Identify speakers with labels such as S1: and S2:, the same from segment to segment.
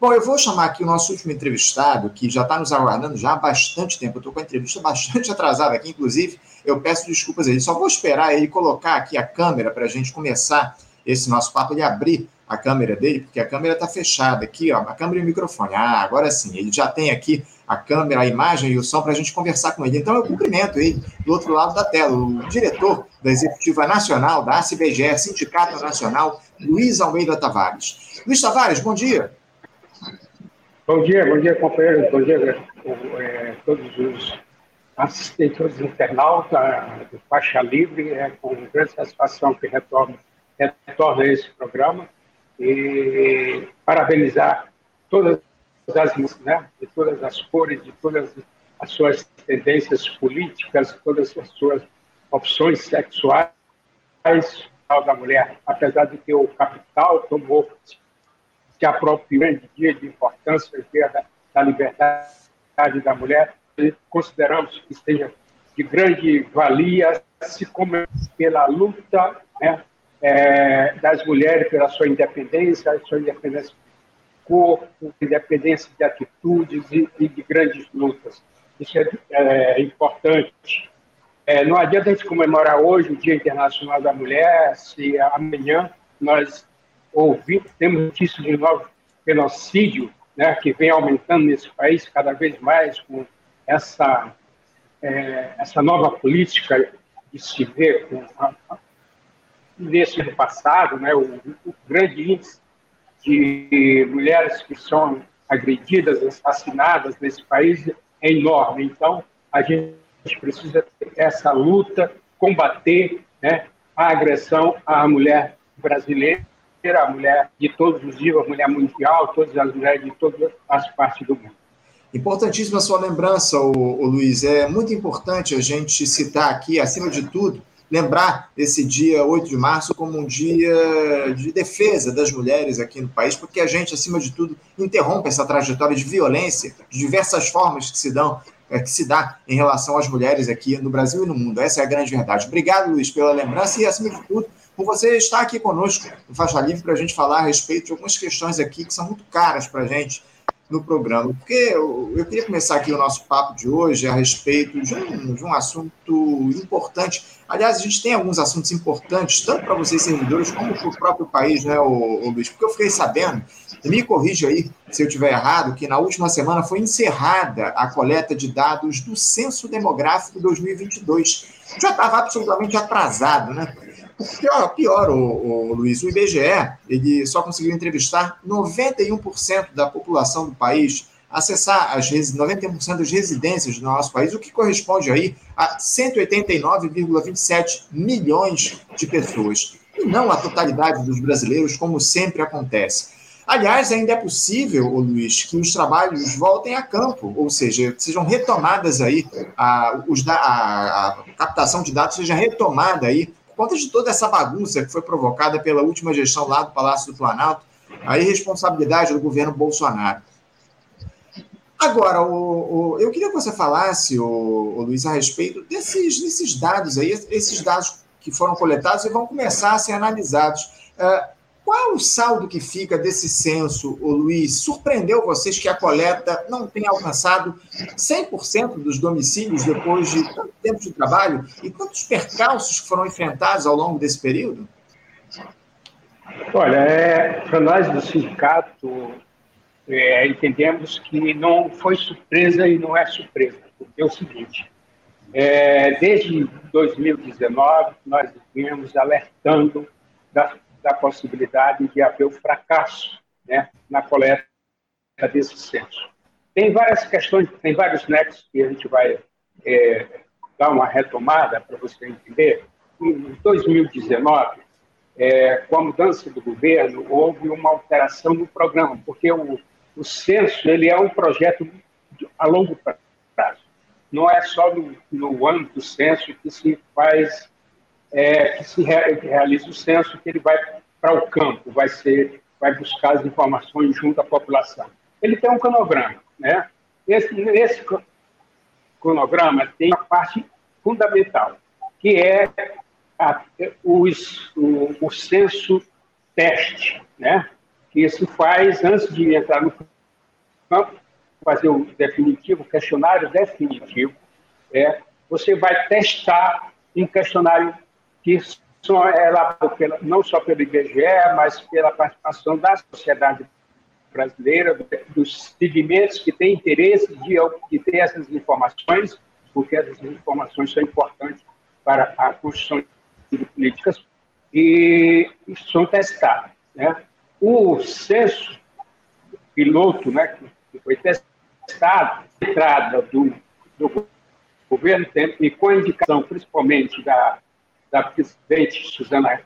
S1: Bom, eu vou chamar aqui o nosso último entrevistado, que já está nos aguardando já há bastante tempo. Eu estou com a entrevista bastante atrasada aqui, inclusive, eu peço desculpas a ele. Só vou esperar ele colocar aqui a câmera para a gente começar esse nosso papo, ele abrir a câmera dele, porque a câmera está fechada aqui, ó, a câmera e o microfone. Ah, agora sim, ele já tem aqui a câmera, a imagem e o som para a gente conversar com ele. Então eu cumprimento ele do outro lado da tela, o diretor da Executiva Nacional da ACBGE, Sindicato Nacional, Luiz Almeida Tavares. Luiz Tavares, bom dia.
S2: Bom dia, bom dia, companheiro, bom dia é, todos os assistentes, todos os internautas do Faixa Livre. É com grande satisfação que retorno, retorno a esse programa e parabenizar todas as né, de todas as cores, de todas as suas tendências políticas, todas as suas opções sexuais da mulher, apesar de que o capital tomou se apropriou grande dia de importância, da, da liberdade da mulher, consideramos que seja de grande valia se começa pela luta né, é, das mulheres pela sua independência, sua independência de corpo, independência de atitudes e, e de grandes lutas. Isso é, é importante. É, não adianta a gente comemorar hoje o Dia Internacional da Mulher se amanhã nós ouvimos, temos notícias de novo genocídio, né, que vem aumentando nesse país cada vez mais com essa, é, essa nova política de se ver com a, nesse ano passado, né, o, o, grande índice de mulheres que são agredidas, assassinadas nesse país é enorme. Então, a gente precisa ter essa luta, combater né, a agressão à mulher brasileira, a mulher de todos os dias, a mulher mundial, todas as mulheres de todas as partes do mundo.
S1: Importantíssima sua lembrança, o, o Luiz. É muito importante a gente citar aqui, acima de tudo, lembrar esse dia 8 de março como um dia de defesa das mulheres aqui no país, porque a gente, acima de tudo, interrompe essa trajetória de violência de diversas formas que se dão é, que se dá em relação às mulheres aqui no Brasil e no mundo. Essa é a grande verdade. Obrigado, Luiz, pela lembrança e, acima de tudo, por você estar aqui conosco no Faixa Livre para a gente falar a respeito de algumas questões aqui que são muito caras para a gente no programa, porque eu, eu, queria começar aqui o nosso papo de hoje a respeito de um, de um assunto importante. Aliás, a gente tem alguns assuntos importantes, tanto para vocês servidores, como para o próprio país, né, o, o Luiz? Porque eu fiquei sabendo, me corrija aí se eu estiver errado, que na última semana foi encerrada a coleta de dados do Censo Demográfico 2022. Já estava absolutamente atrasado, né? Pior, pior o, o, Luiz, o IBGE ele só conseguiu entrevistar 91% da população do país, acessar as 91% das residências do nosso país, o que corresponde aí a 189,27 milhões de pessoas, e não a totalidade dos brasileiros, como sempre acontece. Aliás, ainda é possível, Luiz, que os trabalhos voltem a campo, ou seja, sejam retomadas aí, a, os, a, a captação de dados seja retomada aí conta de toda essa bagunça que foi provocada pela última gestão lá do Palácio do Planalto, a irresponsabilidade do governo Bolsonaro. Agora, o, o, eu queria que você falasse, o, o, Luiz, a respeito desses, desses dados aí, esses dados que foram coletados e vão começar a ser analisados. Uh, qual o saldo que fica desse censo, o Luiz? Surpreendeu vocês que a coleta não tenha alcançado 100% dos domicílios depois de tanto tempo de trabalho? E quantos percalços foram enfrentados ao longo desse período?
S2: Olha, é, para nós do sindicato, é, entendemos que não foi surpresa e não é surpresa, porque é o seguinte: é, desde 2019, nós viemos alertando da da possibilidade de haver o fracasso né, na coleta desse censo. Tem várias questões, tem vários nexos que a gente vai é, dar uma retomada para você entender. Em 2019, é, com a mudança do governo, houve uma alteração no programa, porque o, o censo ele é um projeto a longo prazo. Não é só no, no ano do censo que se faz é, que se realiza o censo, que ele vai para o campo, vai ser, vai buscar as informações junto à população. Ele tem um cronograma, né? Esse, esse cronograma tem a parte fundamental, que é a, os, o, o censo teste, né? que se faz antes de entrar no campo, fazer o definitivo, o questionário definitivo, é, você vai testar um questionário que só é pela, não só pelo IBGE, mas pela participação da sociedade brasileira, dos segmentos que têm interesse de, de ter essas informações, porque essas informações são importantes para a construção de políticas e são testadas. Né? O censo piloto, né, que foi testado, entrada do, do governo e com a indicação principalmente da, da presidente Suzana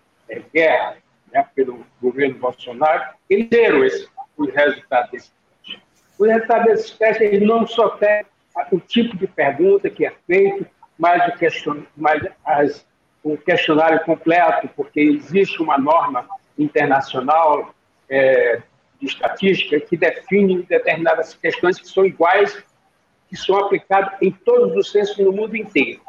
S2: Guerra, né, pelo governo Bolsonaro, eles deram esse, o resultado desse teste. O resultado desse teste ele não só tem o tipo de pergunta que é feito, mas o, question, as, questionário completo, porque existe uma norma internacional é, de estatística que define determinadas questões que são iguais, que são aplicadas em todos os censos no mundo inteiro,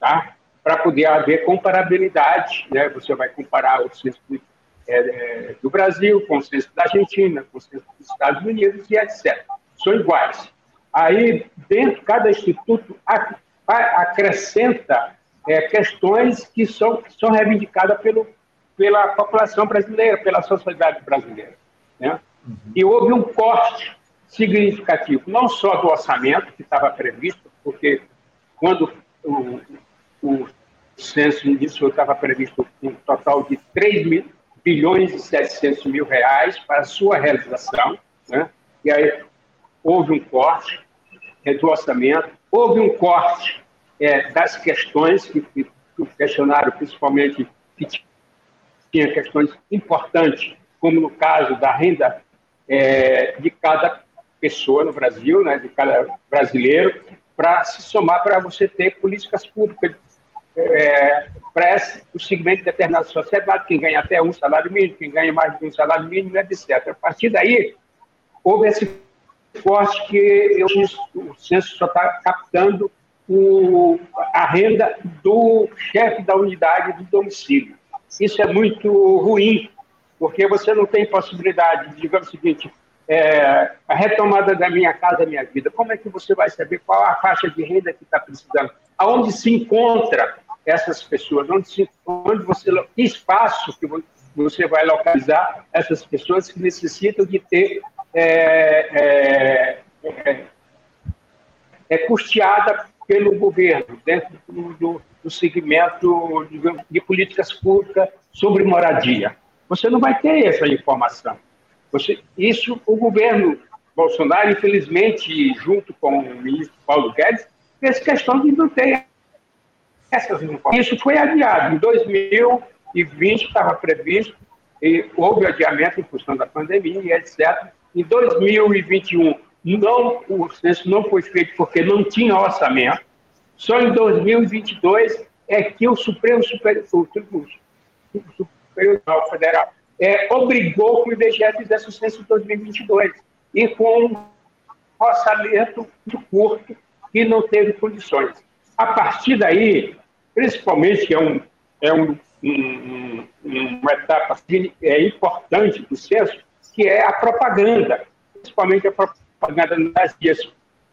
S2: tá? Para poder haver comparabilidade, né? Você vai comparar o censo do, é, é, do Brasil com o censo da Argentina, com o censo dos Estados Unidos e etc. São iguais. Aí, dentro, cada instituto acrescenta é, questões que são, que são reivindicadas pelo, pela população brasileira, pela sociedade brasileira. Né? Uhum. E houve um corte significativo, não só do orçamento que estava previsto, porque quando o, o censo iniciou estava previsto um total de 3 mil, bilhões e 700 mil reais para sua realização, né? e aí houve um corte é, do orçamento, houve um corte é, das questões que, que, o questionário, principalmente, que tinha questões importantes, como no caso da renda é, de cada pessoa no Brasil, né, de cada brasileiro, para se somar para você ter políticas públicas é, para o segmento determinado da sociedade, quem ganha até um salário mínimo, quem ganha mais de um salário mínimo, etc. A partir daí, houve esse corte que eu, o censo só está captando o, a renda do chefe da unidade do domicílio. Isso é muito ruim, porque você não tem possibilidade, digamos o seguinte, é, a retomada da minha casa, minha vida, como é que você vai saber qual a faixa de renda que está precisando? Aonde se encontra essas pessoas? Onde, onde você, que espaço que você vai localizar essas pessoas que necessitam de ter é, é, é, é custeada pelo governo, dentro do, do, do segmento de, de políticas públicas sobre moradia. Você não vai ter essa informação. Você, isso, o governo Bolsonaro, infelizmente, junto com o ministro Paulo Guedes, fez questão de não ter essas informações. Isso foi adiado. Em 2020 estava previsto, e houve adiamento em função da pandemia etc. Em 2021, não, o censo não foi feito porque não tinha orçamento. Só em 2022 é que o Supremo Superior, o Superior Federal é, obrigou que o IBGE fizesse o censo de 2022 e com um orçamento muito curto que não teve condições. A partir daí, principalmente, que é, um, é um, um, uma etapa é importante do censo, que é a propaganda, principalmente a propaganda nas vias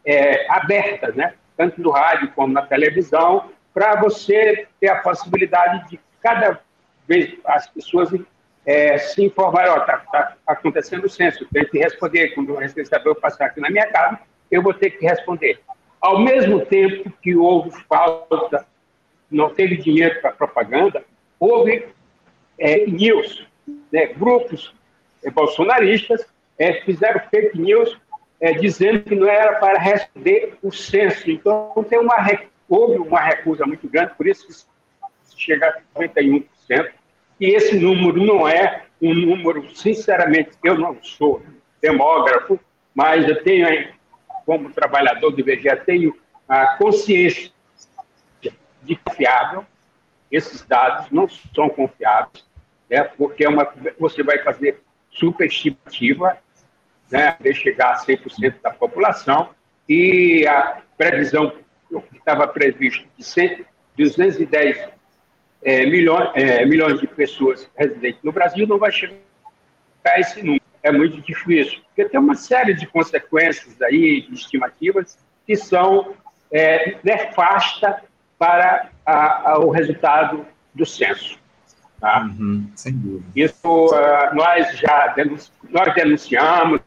S2: é, abertas, né? tanto no rádio como na televisão, para você ter a possibilidade de cada vez as pessoas é, se informarem, está tá acontecendo o censo, tem que responder, quando o responsável passar aqui na minha casa, eu vou ter que responder. Ao mesmo tempo que houve falta, não teve dinheiro para propaganda, houve é, news, né, grupos é, bolsonaristas é, fizeram fake news é, dizendo que não era para responder o censo. Então, uma, houve uma recusa muito grande, por isso que chega a 91%. E esse número não é um número, sinceramente, eu não sou demógrafo, mas eu tenho, como trabalhador do IBGE, tenho a consciência de confiável. Esses dados não são confiáveis, né, porque é uma, você vai fazer superestimativa, né, de chegar a 100% da população, e a previsão que estava previsto de 100, 210 é, milhões, é, milhões de pessoas residentes no Brasil não vai chegar a esse número. é muito difícil, porque tem uma série de consequências aí, de estimativas, que são é, para a, a, o resultado do censo. Tá? Uhum, sem dúvida. Isso uh, nós já denunci nós denunciamos,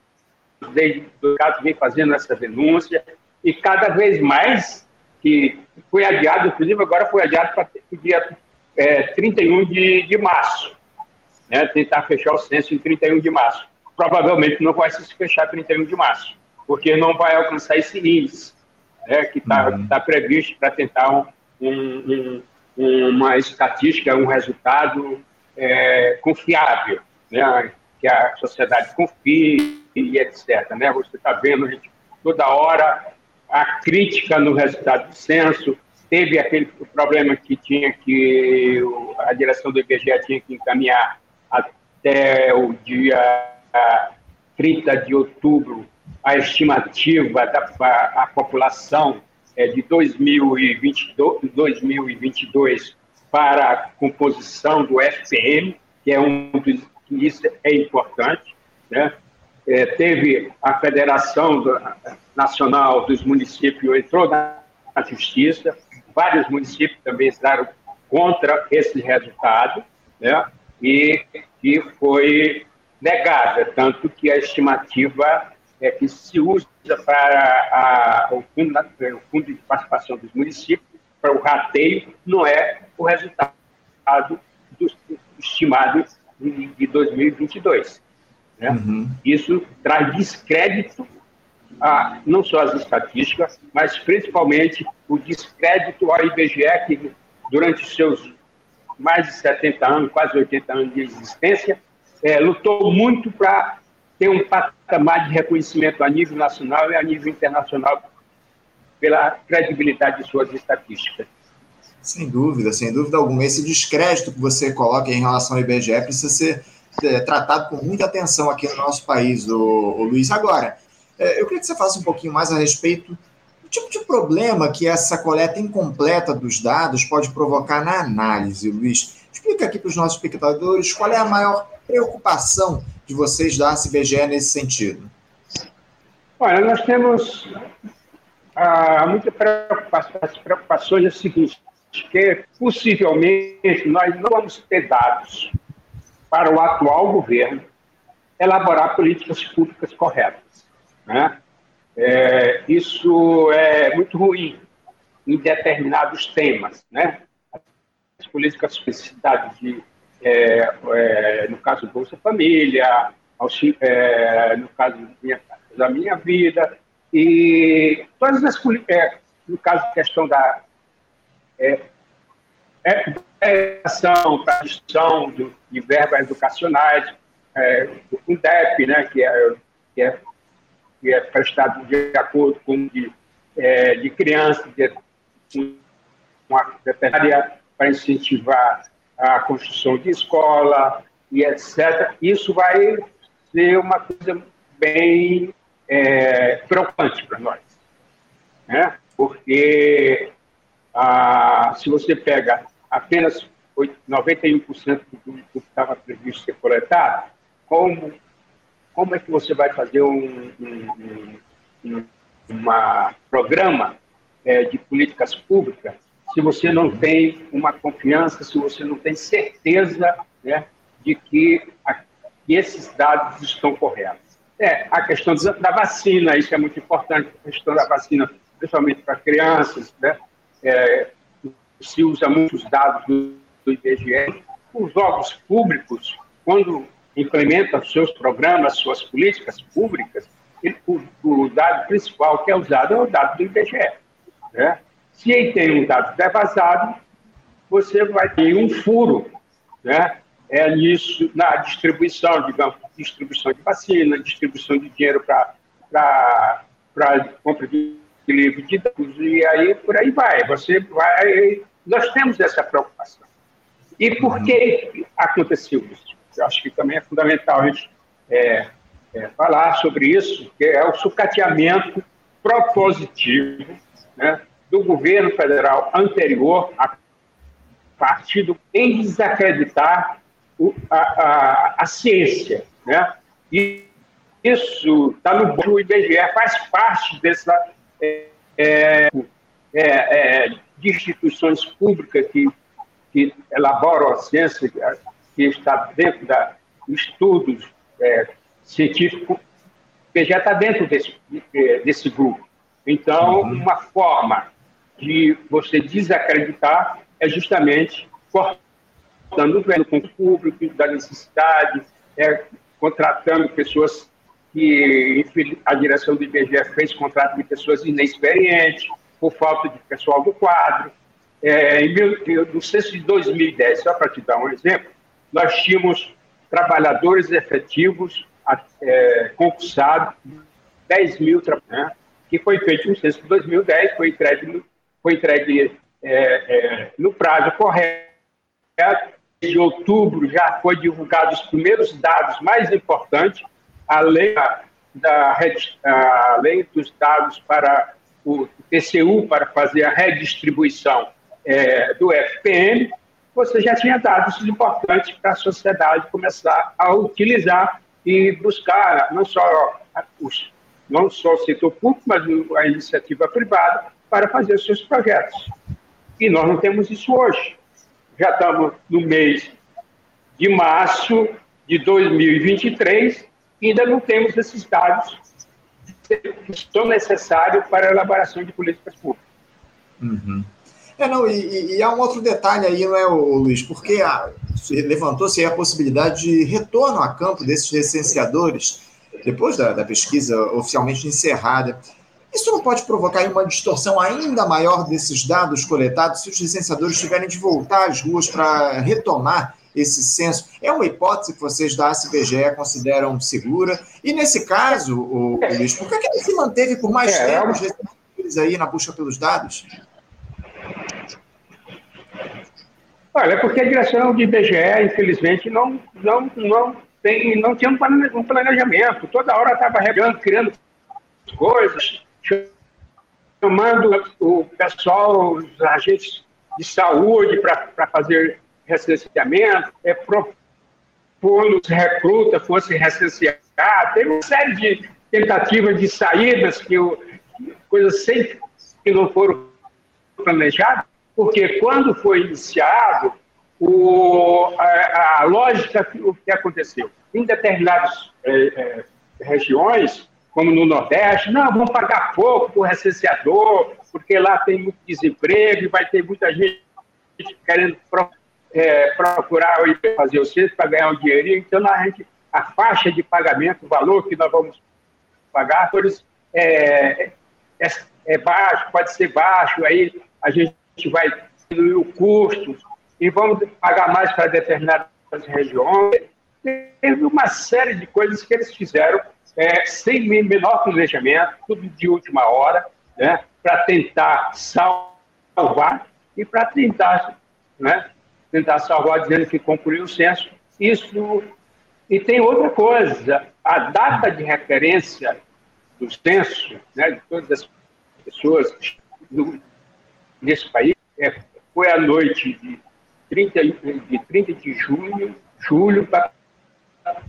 S2: desde o caso vem fazendo essa denúncia, e cada vez mais que foi adiado, inclusive agora foi adiado para o dia é, 31 de, de março, né, tentar fechar o censo em 31 de março. Provavelmente não vai se fechar 31 de março, porque não vai alcançar esse índice né, que está uhum. tá previsto para tentar um, um, um, uma estatística, um resultado é, confiável, né, que a sociedade confie e etc. Né? Você está vendo gente, toda hora a crítica no resultado do censo, teve aquele problema que tinha que a direção do IBGE tinha que encaminhar até o dia 30 de outubro a estimativa da a, população é, de 2022, 2022 para a composição do FPM, que é um que isso é importante, né? É, teve a Federação Nacional dos Municípios entrou na, justiça, vários municípios também entraram contra esse resultado, né? E que foi negada, tanto que a estimativa é que se usa para a, o, fundo, o, fundo, de participação dos municípios, para o rateio, não é o resultado do, do estimado de, de 2022. Né? Uhum. Isso traz descrédito a, não só às estatísticas, mas principalmente o descrédito ao IBGE, que durante os seus mais de 70 anos, quase 80 anos de existência, é, lutou muito para ter um patamar de reconhecimento a nível nacional e a nível internacional pela credibilidade de suas estatísticas.
S1: Sem dúvida, sem dúvida alguma. Esse descrédito que você coloca em relação ao IBGE precisa ser é, tratado com muita atenção aqui no nosso país, o, o Luiz. Agora, é, eu queria que você falasse um pouquinho mais a respeito do tipo de problema que essa coleta incompleta dos dados pode provocar na análise, Luiz. Explica aqui para os nossos espectadores qual é a maior preocupação de vocês da CBGE nesse sentido?
S2: Olha, nós temos ah, muita preocupação. As preocupações é o seguinte, que possivelmente nós não vamos ter dados para o atual governo elaborar políticas públicas corretas. Né? É, isso é muito ruim em determinados temas. Né? As políticas de de é, é, no caso Bolsa Família, é, no caso minha, da minha vida, e todas as é, no caso questão da é, educação, para gestão de verbas educacionais, é, o FUNDEP, né, que é, que é, que é prestado de acordo com de, é, de crianças, de, uma veterinária para incentivar a construção de escola e etc. Isso vai ser uma coisa bem é, preocupante para nós, né? porque ah, se você pega apenas 91% do que estava previsto ser coletado, como, como é que você vai fazer um, um, um uma programa é, de políticas públicas se você não tem uma confiança, se você não tem certeza né, de que, a, que esses dados estão corretos. É, a questão da vacina, isso é muito importante, a questão da vacina, principalmente para crianças, né? É, se usa muitos dados do, do IBGE. Os órgãos públicos, quando implementam seus programas, suas políticas públicas, ele, o, o, dado principal que é usado é o dado do IBGE. Né? Se tem um dado devasado, você vai ter um furo, né? É nisso, na distribuição, digamos, distribuição de vacina, distribuição de dinheiro para compra de livro de dados, e aí por aí vai. Você vai. Nós temos essa preocupação. E por que aconteceu isso? Eu acho que também é fundamental a gente é, é, falar sobre isso, que é o sucateamento propositivo né, do governo federal anterior, a partido em desacreditar o, a, a, a, ciência, né? E isso está no o IBGE, faz parte dessa é, é, é, de instituições públicas que, que elaboram a ciência, que está dentro da estudos é, científicos, que já está dentro desse, desse grupo. Então, uhum. uma forma de você desacreditar é justamente cortando o velho o público, da necessidade, é, contratando pessoas que a direção do IBGE fez contrato de pessoas inexperientes, por falta de pessoal do quadro. É, em, no censo de 2010, só para te dar um exemplo, nós tínhamos trabalhadores efetivos é, concursados, 10 mil trabalhadores, né, que foi feito no censo de 2010, foi entregue, foi entregue é, é, no prazo correto. Em outubro já foi divulgado os primeiros dados mais importantes, além da, além dos dados para o TCU para fazer a redistribuição é, do FPM, você já tinha dados importantes para a sociedade começar a utilizar e buscar não só os, não só o setor público, mas a iniciativa privada para fazer os seus projetos. E nós não temos isso hoje. Já estamos no mês de março de 2023 e ainda não temos esses dados que são necessários para a elaboração de políticas públicas.
S1: Uhum. É, não, e, e, há um outro detalhe aí, não é, Luiz? Porque levantou-se a possibilidade de retorno a campo desses recenseadores, depois da, da, pesquisa oficialmente encerrada. Isso não pode provocar uma distorção ainda maior desses dados coletados se os licenciadores tiverem de voltar às ruas para retomar esse censo? É uma hipótese que vocês da ACBGE consideram segura? E nesse caso, o, o Luiz, por que, ele se manteve por mais é, tempo os aí na busca pelos dados?
S2: Olha, porque a direção de IBGE, infelizmente, não, não, não, tem, não tinha um planejamento. Toda hora estava criando coisas, chamando o pessoal, os agentes de saúde para fazer recenseamento, é, propondo os recrutas fossem recenseados. Teve uma série de tentativas de saídas, que eu, coisas sempre que não foram planejadas, porque quando foi iniciado, o, a, a, lógica, o que aconteceu? Em determinadas é, é, regiões, como no Nordeste, não, vamos pagar pouco para o recenseador, porque lá tem muito desemprego e vai ter muita gente querendo é, procurar fazer o censo para ganhar um dinheirinho. Então, a, gente, a faixa de pagamento, o valor que nós vamos pagar, é, é, é baixo, pode ser baixo, aí a gente vai diminuir o custo e vamos pagar mais para determinadas regiões. Teve uma série de coisas que eles fizeram é, sem menor planejamento, tudo de última hora, né, para tentar salvar e para tentar né, tentar salvar dizendo que concluiu o censo. Isso. E tem outra coisa: a data de referência do censo, né, de todas as pessoas do, nesse país, é, foi a noite de 30 de, 30 de junho, julho para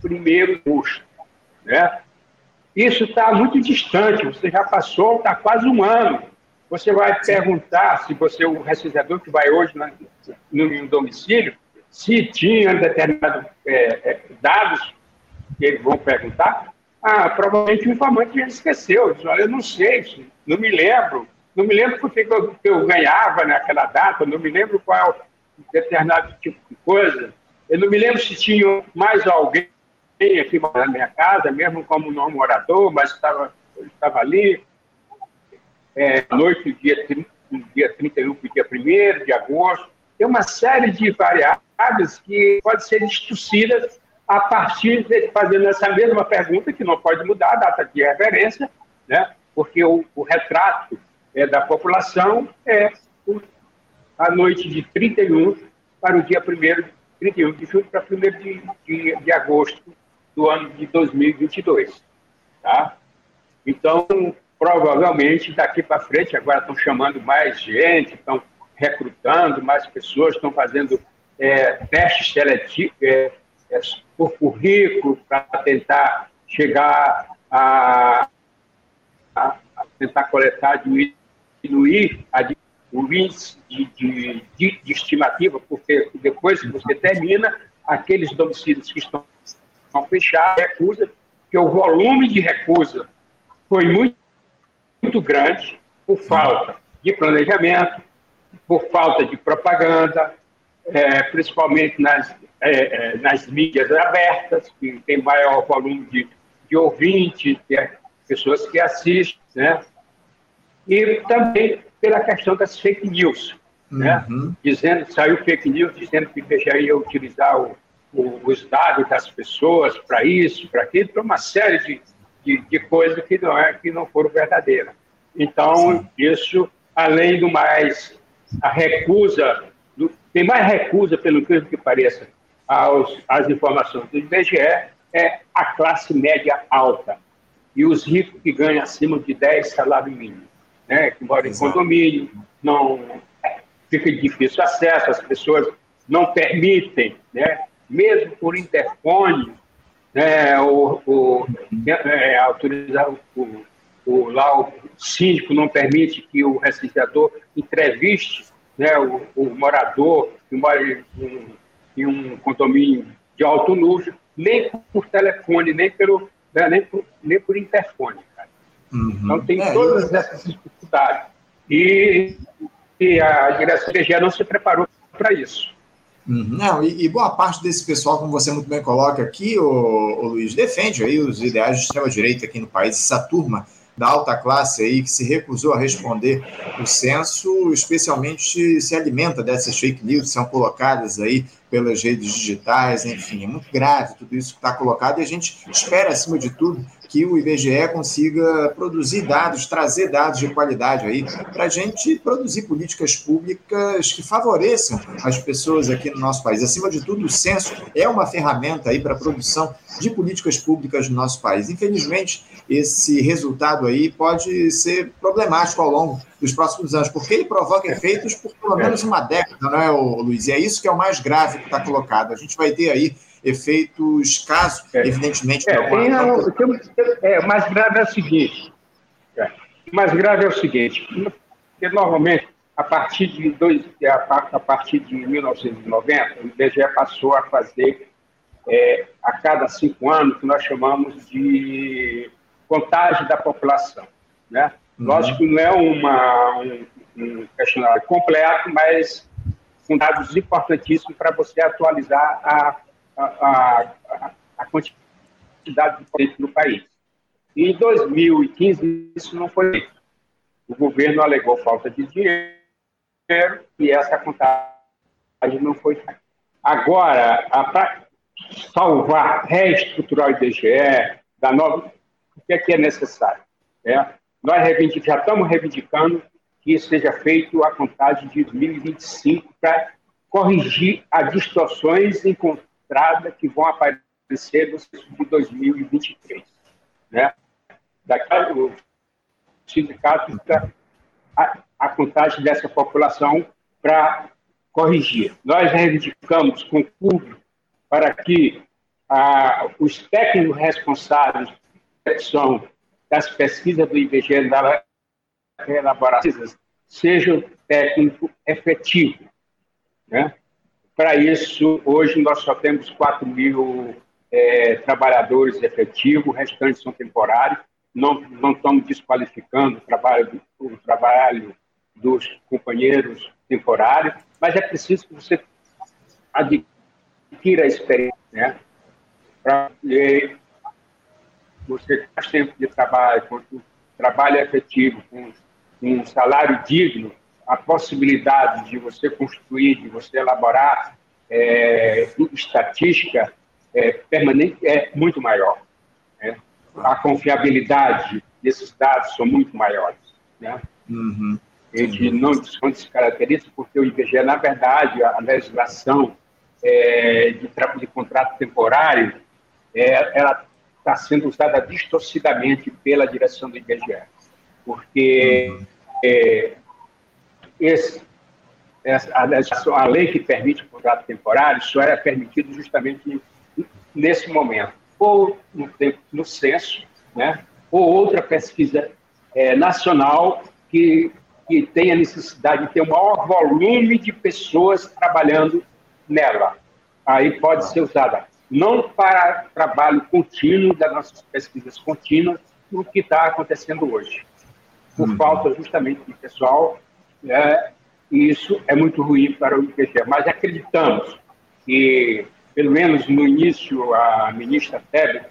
S2: 1 de agosto. Né? Isso está muito distante, você já passou, está quase um ano. Você vai perguntar se você, o recenseador que vai hoje na, no, domicílio, se tinha determinados é, é, dados que eles vão perguntar, ah, provavelmente o informante já esqueceu. Diz, olha, eu não sei, não me lembro. Não me lembro porque eu, eu ganhava naquela data, não me lembro qual determinado tipo de coisa. Eu não me lembro se tinha mais alguém aqui na minha casa, mesmo como não morador, mas estava, estava ali é, noite dia, dia 31 para dia 1 de agosto. Tem uma série de variáveis que podem ser distorcidas a partir de fazendo essa mesma pergunta, que não pode mudar a data de referência, né? porque o, o retrato é, da população é a noite de 31 para o dia 1 31 de julho para 1 de, de, de agosto do ano de 2022. Tá? Então, provavelmente daqui para frente, agora estão chamando mais gente, estão recrutando mais pessoas, estão fazendo é, testes seletivos é, é, por currículo para tentar chegar a, a, a tentar coletar, diminuir a, o índice de, de, de, de, estimativa, porque depois que você termina, aqueles domicílios que estão, estão fechados, recusa, que o volume de recusa foi muito, muito grande por falta de planejamento, por falta de propaganda, é, principalmente nas, é, é nas mídias abertas, que tem maior volume de, de ouvintes, de pessoas que assistem, né? E também pela questão das fake news, né? uhum. né? Dizendo, saiu fake news dizendo que já ia utilizar o, os dados das pessoas para isso, para aquilo, para uma série de, de, de, coisas que não, é, que não foram verdadeiras. Então, Sim. isso, além do mais, a recusa, do, tem mais recusa, pelo que pareça, aos, às informações do IBGE, é a classe média alta e os ricos que ganham acima de 10 salários mínimos, né, que moram em condomínio, não fica de difícil acesso, as pessoas não permitem, né, mesmo por interfone, né, o, o, é, autorizar o, o, lá o síndico não permite que o residenciador entreviste né, o, o morador em, em um condomínio de alto luxo, nem por telefone, nem, pelo, né, nem, por, nem por interfone. Uhum. Então, tem é, todas eu... essas dificuldades. E, e a direção IBGE não se preparou para isso.
S1: Uhum. Não, e, e, boa parte desse pessoal, como você muito bem coloca aqui, o, o Luiz, defende aí os ideais de extrema-direita aqui no país, essa turma da alta classe aí que se recusou a responder o censo, especialmente se alimenta dessas fake news que são colocadas aí pelas redes digitais, enfim, é muito grave tudo isso que está colocado e a gente espera, acima de tudo, que o IBGE consiga produzir dados, trazer dados de qualidade aí, para a gente produzir políticas públicas que favoreçam as pessoas aqui no nosso país. Acima de tudo, o censo é uma ferramenta aí para a produção de políticas públicas no nosso país. Infelizmente, esse resultado aí pode ser problemático ao longo dos próximos anos, porque ele provoca efeitos por pelo menos uma década, não é, Luiz? E é isso que é o mais grave que está colocado. A gente vai ter aí efeitos caso, é. evidentemente.
S2: É, tem a, é, o mais grave é o seguinte. É, o mais grave é o seguinte, porque normalmente, a partir de, dois, a, partir de 1990, o IBGE passou a fazer é, a cada cinco anos o que nós chamamos de contagem da população. Né? Uhum. Lógico que não é uma, um, um questionário completo, mas com dados importantíssimos para você atualizar a a, a, a quantidade de potente no país. Em 2015, isso não foi feito. O governo alegou falta de dinheiro e essa contagem não foi feita. Agora, para salvar, reestruturar o IBGE, da nova, o que é que é necessário? É, nós já estamos reivindicando que seja feito a contagem de 2025 para corrigir as distorções entrada que vão aparecer no de 2023. Né? Daqui, o sindicato fica a, a contagem dessa população para corrigir. Nós reivindicamos concurso para que ah, os técnicos responsáveis são das pesquisas do IBGE da elaboração sejam técnico efetivo, né? Para isso, hoje nós só temos 4 mil é, trabalhadores efetivos, o restante são temporários. Não, não estamos desqualificando o trabalho, o trabalho dos companheiros temporários, mas é preciso que você adquira a experiência, né? Para você mais tempo de trabalho, com trabalho efetivo, com um salário digno, a possibilidade de você construir, de você elaborar é, estatística é, permanente é muito maior. Né? A confiabilidade desses dados são muito maiores. Né? Uhum. Ele não, se caracteriza porque o IBGE, na verdade, a legislação é, de, de contrato temporário, é, ela está sendo usada distorcidamente pela direção do IBGE. Porque uhum. é, esse, essa, a, a, lei que permite o contrato temporário só era permitido justamente nesse momento. ou no, no censo, né? ou outra pesquisa é, nacional que, que tenha necessidade de ter um maior volume de pessoas trabalhando nela. Aí pode ser usada não para trabalho contínuo das nossas pesquisas contínuas, o que está acontecendo hoje. Por hum. falta justamente de pessoal, né, e isso é muito ruim para o IPG. Mas acreditamos que, pelo menos no início, a ministra Tebet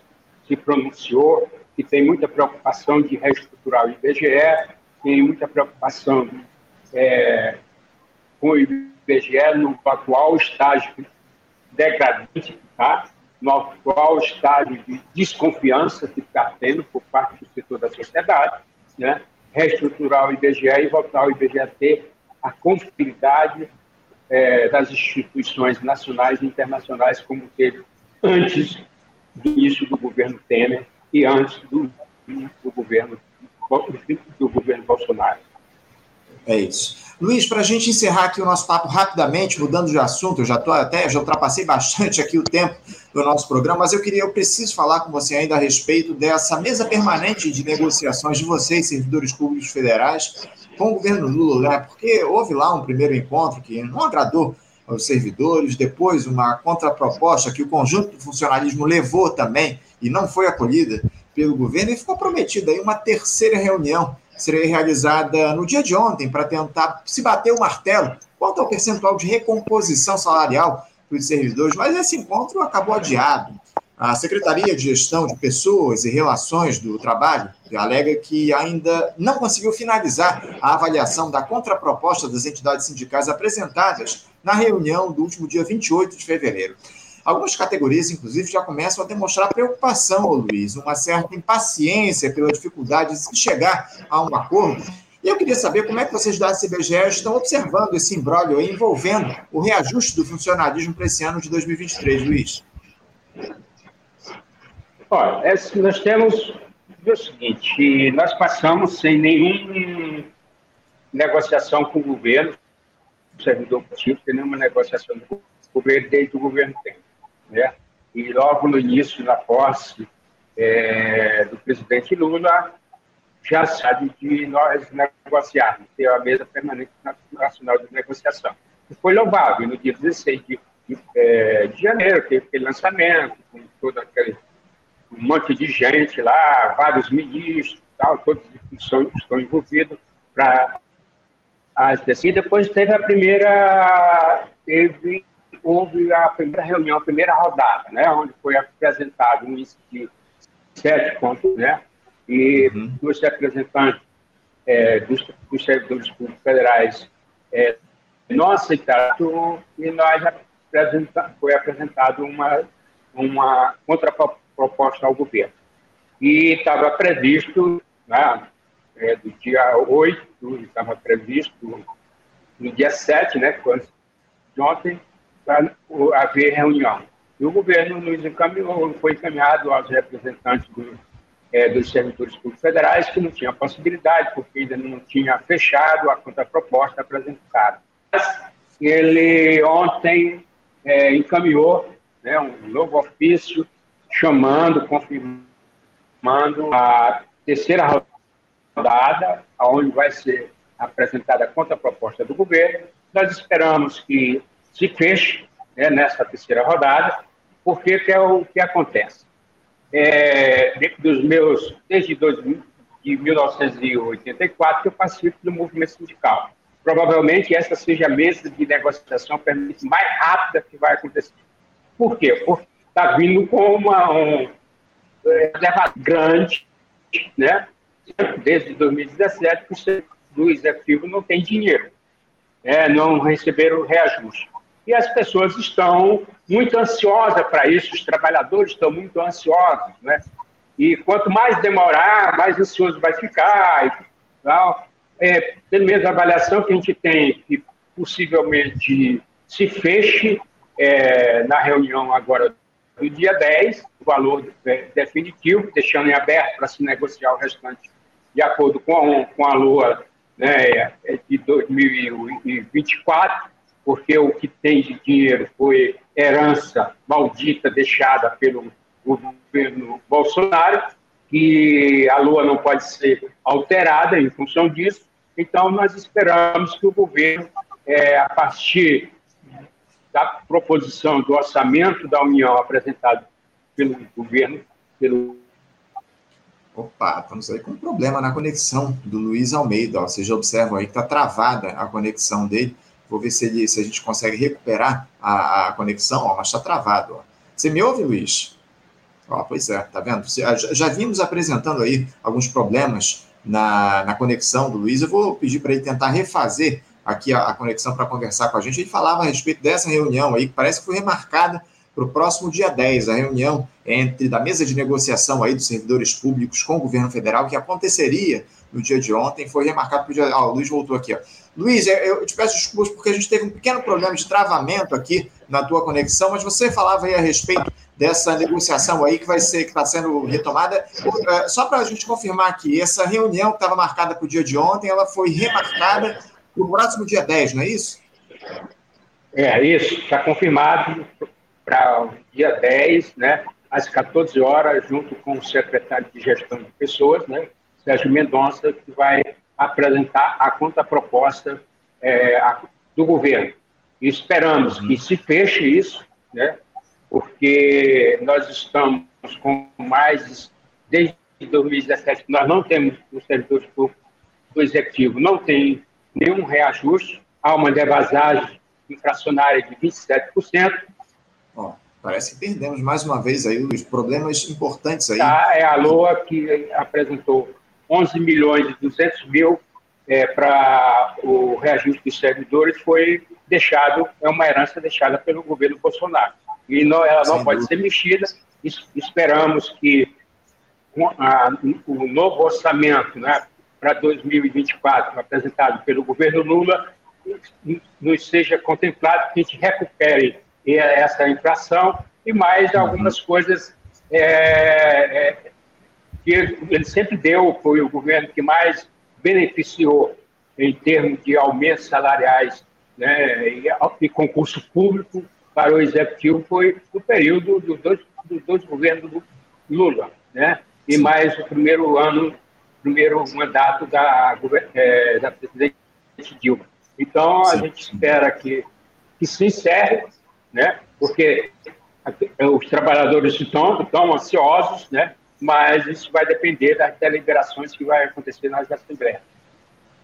S2: se pronunciou que tem muita preocupação de reestruturar o IBGE, tem muita preocupação é, com o IBGE no atual estágio degradante, tá? no atual estágio de desconfiança que está tendo por parte do setor da sociedade, né? Reestruturar o IBGE e voltar ao IBGE a ter a confiabilidade é, das instituições nacionais e internacionais como teve antes do início do governo Temer e antes do, do governo do governo Bolsonaro.
S1: É isso. Luiz, para a gente encerrar aqui o nosso papo rapidamente, mudando de assunto, eu já estou até, já ultrapassei bastante aqui o tempo do nosso programa, mas eu queria, eu preciso falar com você ainda a respeito dessa mesa permanente de negociações de vocês, servidores públicos federais, com o governo Lula, né? porque houve lá um primeiro encontro que não agradou aos servidores, depois uma contraproposta que o conjunto do funcionalismo levou também e não foi acolhida pelo governo, e ficou prometida aí uma terceira reunião seria realizada no dia de ontem para tentar se bater o martelo quanto ao percentual de recomposição salarial para os servidores, mas esse encontro acabou adiado. A Secretaria de Gestão de Pessoas e Relações do Trabalho alega que ainda não conseguiu finalizar a avaliação da contraproposta das entidades sindicais apresentadas na reunião do último dia 28 de fevereiro. Algumas categorias, inclusive, já começam a demonstrar preocupação, Luiz, uma certa impaciência pela dificuldade de chegar a um acordo. E eu queria saber como é que vocês da CBGE estão observando esse imbróglio envolvendo o reajuste do funcionalismo para esse ano de 2023, Luiz.
S2: Olha, nós temos o seguinte, nós passamos sem nenhuma negociação com o governo, servidor público, nenhuma negociação com o governo desde o governo tem né? E logo no início da posse é, do presidente Lula, já sabe de nós negociarmos, ter a mesa permanente nacional de negociação. E foi louvável. No dia 16 de, de, é, de janeiro, teve aquele lançamento, com todo aquele um monte de gente lá, vários ministros, tal, todos estão, estão envolvidos para as depois teve a primeira, teve houve a primeira reunião, a primeira rodada, né, onde foi apresentado um índice de sete pontos, né, e uhum. dos representantes é, dos, dos, servidores públicos federais é, não aceitaram e nós apresenta, foi apresentado uma, uma contraproposta ao governo. E estava previsto, né, é, do dia 8, estava previsto no dia 7, né, foi de ontem, para haver reunião. E o governo nos encaminhou, foi encaminhado aos representantes do, é, dos servidores públicos federais que não tinha possibilidade, porque ainda não tinha fechado a contraproposta apresentada. Ele ontem é, encaminhou né, um novo ofício chamando, confirmando a terceira rodada, onde vai ser apresentada a contraproposta do governo. Nós esperamos que se feche né, nessa terceira rodada, porque que é o que acontece. É, dos meus, desde dois, de 1984 que eu participo do movimento sindical. Provavelmente essa seja a mesa de negociação mais rápida que vai acontecer. Por quê? Porque está vindo com uma um, é, grande, né? desde 2017, que o executivo não tem dinheiro, né? não receberam reajuste e as pessoas estão muito ansiosas para isso, os trabalhadores estão muito ansiosos, né? E quanto mais demorar, mais ansioso vai ficar. E tal. É, pelo menos a avaliação que a gente tem, que possivelmente se feche é, na reunião agora do dia 10, o valor definitivo, deixando em aberto para se negociar o restante de acordo com, com a Lua né, de 2024 porque o que tem de dinheiro foi herança maldita deixada pelo governo Bolsonaro, que a Lua não pode ser alterada em função disso. Então, nós esperamos que o governo, é, a partir da proposição do orçamento da União apresentado pelo governo, pelo
S1: Opa, estamos aí com um problema na conexão do Luiz Almeida. Ó. Vocês já observam aí que está travada a conexão dele. Vou ver se, ele, se a gente consegue recuperar a, a conexão, ó, mas está travado. Ó. Você me ouve, Luiz? Ó, pois é, tá vendo? Já, já vimos apresentando aí alguns problemas na, na conexão do Luiz. Eu vou pedir para ele tentar refazer aqui a, a conexão para conversar com a gente. Ele falava a respeito dessa reunião aí, que parece que foi remarcada para o próximo dia 10, a reunião entre da mesa de negociação aí dos servidores públicos com o governo federal, que aconteceria no dia de ontem, foi remarcado para o dia. Ah, o Luiz voltou aqui. Ó. Luiz, eu te peço desculpas porque a gente teve um pequeno problema de travamento aqui na tua conexão, mas você falava aí a respeito dessa negociação aí que vai ser, que está sendo retomada. Eh, só para a gente confirmar aqui, essa reunião que estava marcada para o dia de ontem, ela foi remarcada para o próximo dia 10, não é isso?
S2: É, isso, está confirmado para o dia 10, né, às 14 horas, junto com o secretário de Gestão de Pessoas, né, Sérgio Mendonça, que vai apresentar a contraproposta é, do governo. E esperamos que se feche isso, né, porque nós estamos com mais, desde 2017, nós não temos, os servidores públicos do Executivo, não tem nenhum reajuste, há uma devasagem inflacionária de 27%,
S1: Ó, parece que perdemos mais uma vez aí os problemas importantes aí.
S2: Tá, é a LOA que apresentou 11 milhões e 200 mil é, para o reajuste dos servidores, foi deixado, é uma herança deixada pelo governo Bolsonaro. E não, ela não Sem pode dúvida. ser mexida. Esperamos que a, o novo orçamento né, para 2024, apresentado pelo governo Lula, nos seja contemplado, que a gente recupere e essa inflação e mais uhum. algumas coisas é, é, que ele sempre deu, foi o governo que mais beneficiou em termos de aumentos salariais né, e, e concurso público para o executivo foi o período dos dois, dos dois governos do Lula, né? E mais o primeiro ano, primeiro mandato da, é, da presidente Dilma. Então, a Sim. gente espera que, que se encerre né? Porque os trabalhadores estão, estão ansiosos, né? Mas isso vai depender das deliberações que vai acontecer nas assembleias.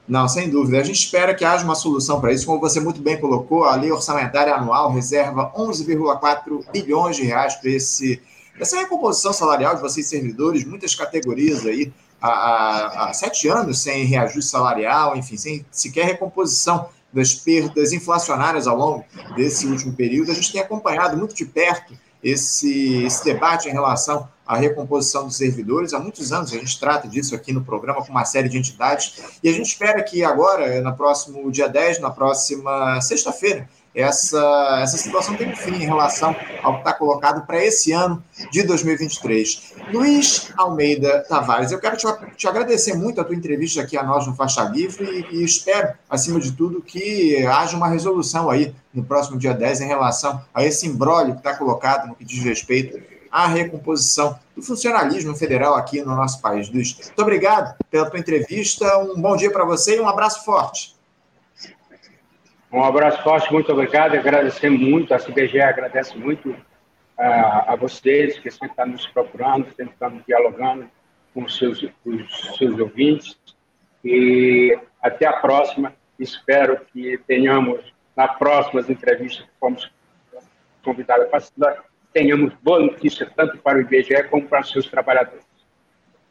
S1: Não, sem dúvida. A gente espera que haja uma solução para isso. Como você muito bem colocou, a lei orçamentária anual reserva 11,4 bilhões de reais para esse, essa recomposição salarial de vocês servidores, muitas categorias aí, há, há, sete anos sem reajuste salarial, enfim, sem sequer recomposição das perdas inflacionárias ao longo desse último período, a gente tem acompanhado muito de perto esse, esse debate em relação à recomposição dos servidores. Há muitos anos a gente trata disso aqui no programa com uma série de entidades, e a gente espera que agora, no próximo dia 10, na próxima sexta-feira, essa, essa situação tem um fim em relação ao que está colocado para esse ano de 2023. Luiz Almeida Tavares, eu quero te, te, agradecer muito a tua entrevista aqui a nós no Faixa Livre e, e, espero, acima de tudo, que haja uma resolução aí no próximo dia 10 em relação a esse imbróglio que está colocado no que diz respeito à recomposição do funcionalismo federal aqui no nosso país. Luiz, muito obrigado pela tua entrevista, um bom dia para você e um abraço forte.
S2: Um abraço forte, muito obrigado. Agradecer muito, a CBG agradece muito a, a vocês que sempre estão nos procurando, sempre estão dialogando com os seus, os seus ouvintes. E até a próxima. Espero que tenhamos, nas próximas entrevistas que fomos convidados a participar, tenhamos boa notícia tanto para o IBGE como para os seus trabalhadores.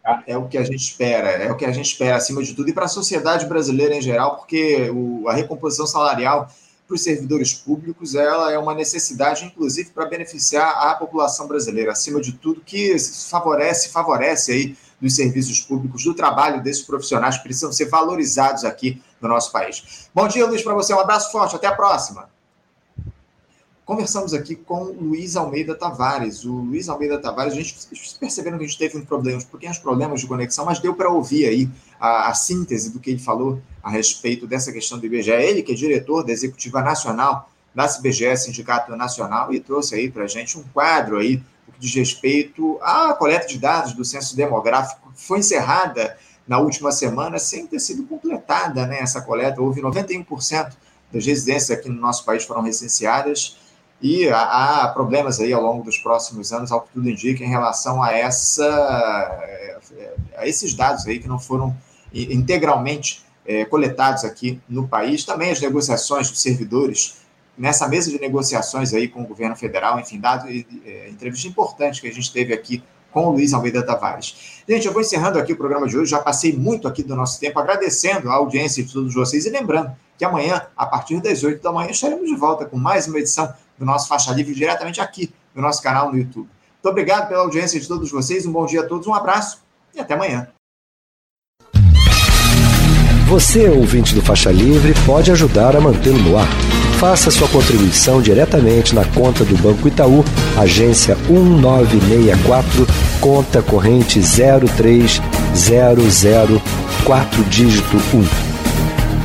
S1: Tá? É o que a gente espera, é o que a gente espera acima de tudo, e para a sociedade brasileira em geral, porque o, a recomposição salarial para os servidores públicos ela é uma necessidade, inclusive, para beneficiar a população brasileira, acima de tudo, que favorece, favorece aí dos serviços públicos, do trabalho desses profissionais que precisam ser valorizados aqui no nosso país. Bom dia, Luiz, para você, um abraço forte, até a próxima. Conversamos aqui com Luiz Almeida Tavares. O Luiz Almeida Tavares, a gente percebendo que a gente teve um problema, pequenos problemas de conexão, mas deu para ouvir aí a, a, síntese do que ele falou a respeito dessa questão do IBGE. Ele, que é diretor da Executiva Nacional da CBGE, Sindicato Nacional, e trouxe aí para a gente um quadro aí que diz respeito à coleta de dados do censo demográfico, foi encerrada na última semana sem ter sido completada né, essa coleta. Houve 91% das residências aqui no nosso país foram recenseadas e há, problemas aí ao longo dos próximos anos, ao que tudo indica, em relação a, essa, a esses dados aí que não foram integralmente é, coletados aqui no país. Também as negociações dos servidores, nessa mesa de negociações aí com o governo federal, enfim, dado é, entrevista importante que a gente teve aqui com o Luiz Almeida Tavares. Gente, eu vou encerrando aqui o programa de hoje, já passei muito aqui do nosso tempo, agradecendo a audiência de todos vocês e lembrando que amanhã, a partir das 8 da manhã, estaremos de volta com mais uma edição do nosso Faixa Livre diretamente aqui no nosso canal no YouTube. Muito obrigado pela audiência de todos vocês, um bom dia a todos, um abraço e até amanhã.
S3: Você, ouvinte do Faixa Livre, pode ajudar a mantê-lo no ar. Faça sua contribuição diretamente na conta do Banco Itaú, agência 1964, conta corrente 03004 dígito 1.